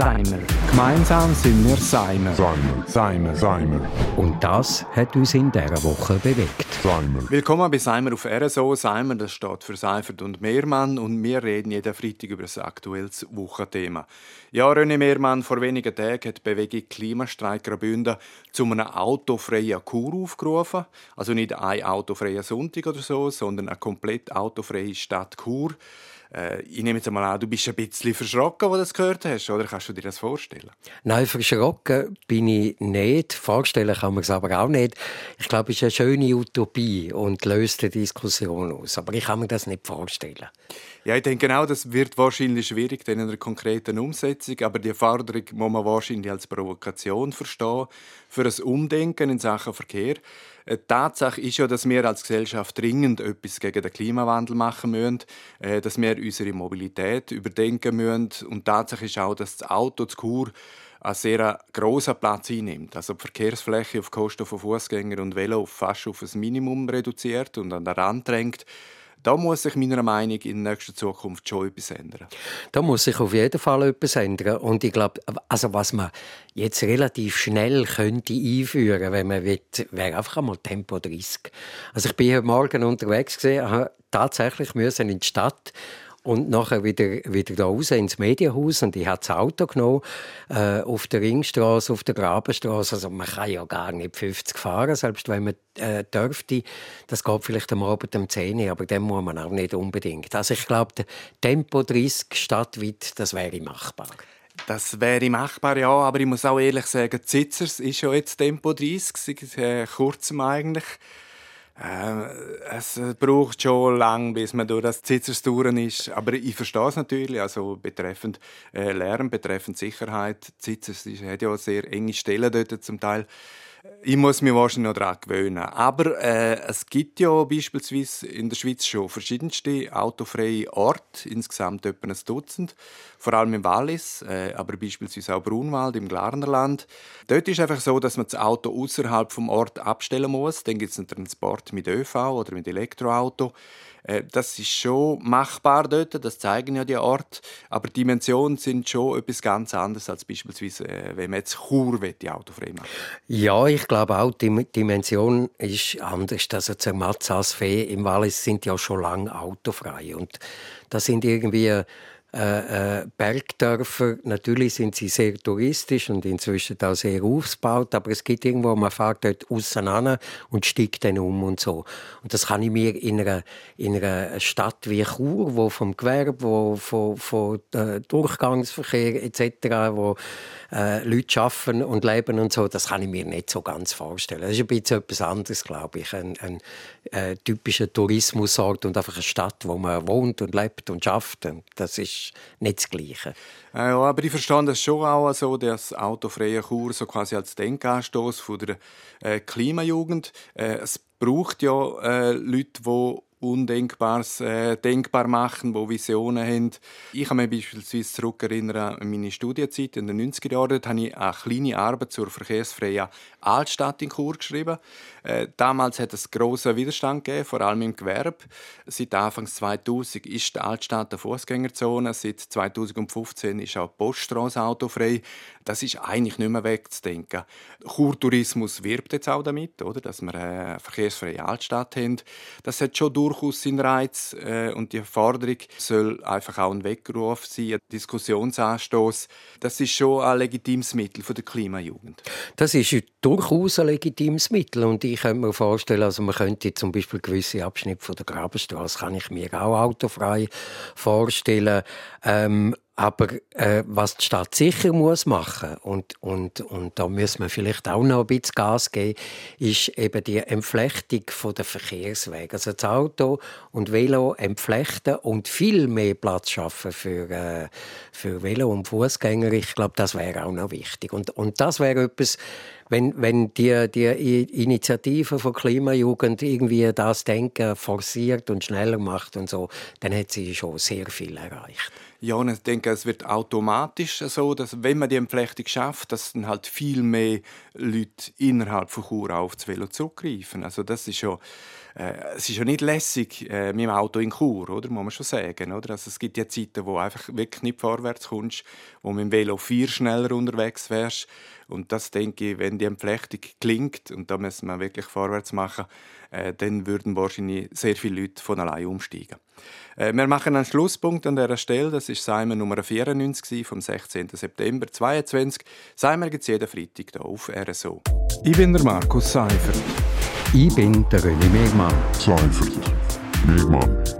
Seimer. Gemeinsam sind wir Seimer. Seimer. Seimer. Seimer. Und das hat uns in dieser Woche bewegt. Seimer. Willkommen bei Seimer auf RSO. Seimer, das steht für Seifert und Mehrmann und wir reden jeden Freitag über das aktuelles Wochenthema. Ja, René Mehrmann, vor wenigen Tagen hat die Bewegung Klimastreik Graubünden zu einem autofreien Kur aufgerufen. Also nicht ein autofreier Sonntag oder so, sondern eine komplett autofreie Stadt Kur. Äh, ich nehme jetzt einmal an, du bist ein bisschen verschrocken, als du das gehört hast, oder kannst du dir das vorstellen? Nein, verschrocken bin ich nicht. Vorstellen kann man es aber auch nicht. Ich glaube, es ist eine schöne Utopie und löst die Diskussion aus. Aber ich kann mir das nicht vorstellen. Ja, ich denke genau, das wird wahrscheinlich schwierig in einer konkreten Umsetzung, aber die Forderung muss man wahrscheinlich als Provokation verstehen für ein Umdenken in Sachen Verkehr. Die äh, Tatsache ist ja, dass wir als Gesellschaft dringend etwas gegen den Klimawandel machen müssen, äh, dass wir unsere Mobilität überdenken müssen. Und Tatsache ist auch, dass das Auto, das Kur, einen sehr grossen Platz einnimmt. Also die Verkehrsfläche auf Kosten von Fußgängern und Velo fast auf ein Minimum reduziert und an den Rand drängt. Da muss sich meiner Meinung nach in nächster Zukunft schon etwas ändern. Da muss sich auf jeden Fall etwas ändern. Und ich glaube, also was man jetzt relativ schnell könnte einführen, wenn man will, wäre einfach einmal Tempo 30. Also ich bin heute Morgen unterwegs gesehen, tatsächlich müssen in die Stadt und nachher wieder, wieder da raus ins Medienhaus und ich habe das Auto genommen, äh, auf der Ringstraße, auf der Grabenstraße. Also man kann ja gar nicht 50 fahren, selbst wenn man äh, dürfte. Das geht vielleicht am Abend um 10 Uhr, aber dann muss man auch nicht unbedingt. Also ich glaube, Tempo 30 stadtweit, das wäre machbar. Das wäre machbar, ja, aber ich muss auch ehrlich sagen, Zitzers ist ja jetzt Tempo 30, seit äh, kurzem eigentlich. Äh, es braucht schon lang, bis man durch das Zitzers durch ist. Aber ich verstehe es natürlich. Also betreffend äh, Lärm, betreffend Sicherheit. Zitzers hat ja sehr enge Stellen dort zum Teil. Ich muss mich wahrscheinlich noch daran gewöhnen. Aber äh, es gibt ja beispielsweise in der Schweiz schon verschiedenste autofreie Orte, insgesamt etwa ein Dutzend, vor allem im Wallis, äh, aber beispielsweise auch Brunwald im Glarnerland. Dort ist es einfach so, dass man das Auto außerhalb vom Ort abstellen muss. Dann gibt es einen Transport mit ÖV oder mit Elektroauto. Äh, das ist schon machbar dort, das zeigen ja die Orte. Aber die Dimensionen sind schon etwas ganz anderes als beispielsweise, äh, wenn man jetzt Chur die autofrei macht. Ja, ich glaube auch, die Dimension ist anders. Also Zermatt, Fee im Wallis sind ja schon lange autofrei. Und das sind irgendwie äh, äh, Bergdörfer, natürlich sind sie sehr touristisch und inzwischen auch sehr aufgebaut, aber es gibt irgendwo, man fährt dort auseinander und steigt dann um und so. Und das kann ich mir in einer, in einer Stadt wie Chur, wo vom Gewerbe, wo von, von äh, Durchgangsverkehr etc., wo äh, Leute arbeiten und leben und so, das kann ich mir nicht so ganz vorstellen. Das ist ein bisschen etwas anderes, glaube ich. Ein, ein äh, typischer Tourismusort und einfach eine Stadt, wo man wohnt und lebt und schafft. das ist nicht das Gleiche. Ja, aber ich verstehe das schon auch so, dass autofreie Kur so quasi als Denkanstoß der äh, Klimajugend. Äh, es braucht ja äh, Leute, die Undenkbares äh, denkbar machen, die Visionen haben. Ich kann mich beispielsweise zurückerinnern an meine Studienzeit in den 90er Jahren. Dort habe ich eine kleine Arbeit zur verkehrsfreien Altstadt in Chur geschrieben. Äh, damals hat es grossen Widerstand gegeben, vor allem im Gewerbe. Seit Anfang 2000 ist die Altstadt eine Fußgängerzone. Seit 2015 ist auch die Poststraße autofrei. Das ist eigentlich nicht mehr wegzudenken. Churtourismus wirbt jetzt auch damit, oder? dass wir eine verkehrsfreie Altstadt haben. Das hat schon durchaus seinen Reiz äh, und die Forderung soll einfach auch ein Weckruf sein, ein Diskussionsanstoß. Das ist schon ein legitimes Mittel der Klimajugend. Das ist durchaus ein legitimes Mittel und ich könnte mir vorstellen, also man könnte zum Beispiel gewisse Abschnitte von der Grabenstraße kann ich mir auch autofrei vorstellen. Ähm, aber äh, was die Stadt sicher muss machen und, und, und da müssen wir vielleicht auch noch ein bisschen Gas geben, ist eben die Entflechtung der Verkehrswege. Also das Auto und Velo entflechten und viel mehr Platz schaffen für, äh, für Velo und Fußgänger. Ich glaube, das wäre auch noch wichtig. Und, und das wäre etwas, wenn, wenn die, die Initiative von Klimajugend irgendwie das Denken forciert und schneller macht und so, dann hat sie schon sehr viel erreicht. Ja, und ich denke, es wird automatisch so, dass wenn man die Entflechtung schafft, dass dann halt viel mehr Leute innerhalb von Chur auf das Velo zurückgreifen. Also das ist ja äh, es ist ja nicht lässig äh, mit dem Auto in Chur, oder? muss man schon sagen. Oder? Also es gibt ja Zeiten, wo einfach wirklich nicht vorwärts kommst, wo mit dem Velo viel schneller unterwegs wärst. Und das denke ich, wenn die Entflechtung klingt, und da müssen wir wirklich vorwärts machen, äh, dann würden wahrscheinlich sehr viele Leute von allein umsteigen. Äh, wir machen einen Schlusspunkt an dieser Stelle. Das ist Simon Nummer 94 vom 16. September 2022. Simon gibt es jeden Freitag hier auf RSO. Ich bin der Markus Seifert. Ich bin der René Megmann. Seifert. Megmann.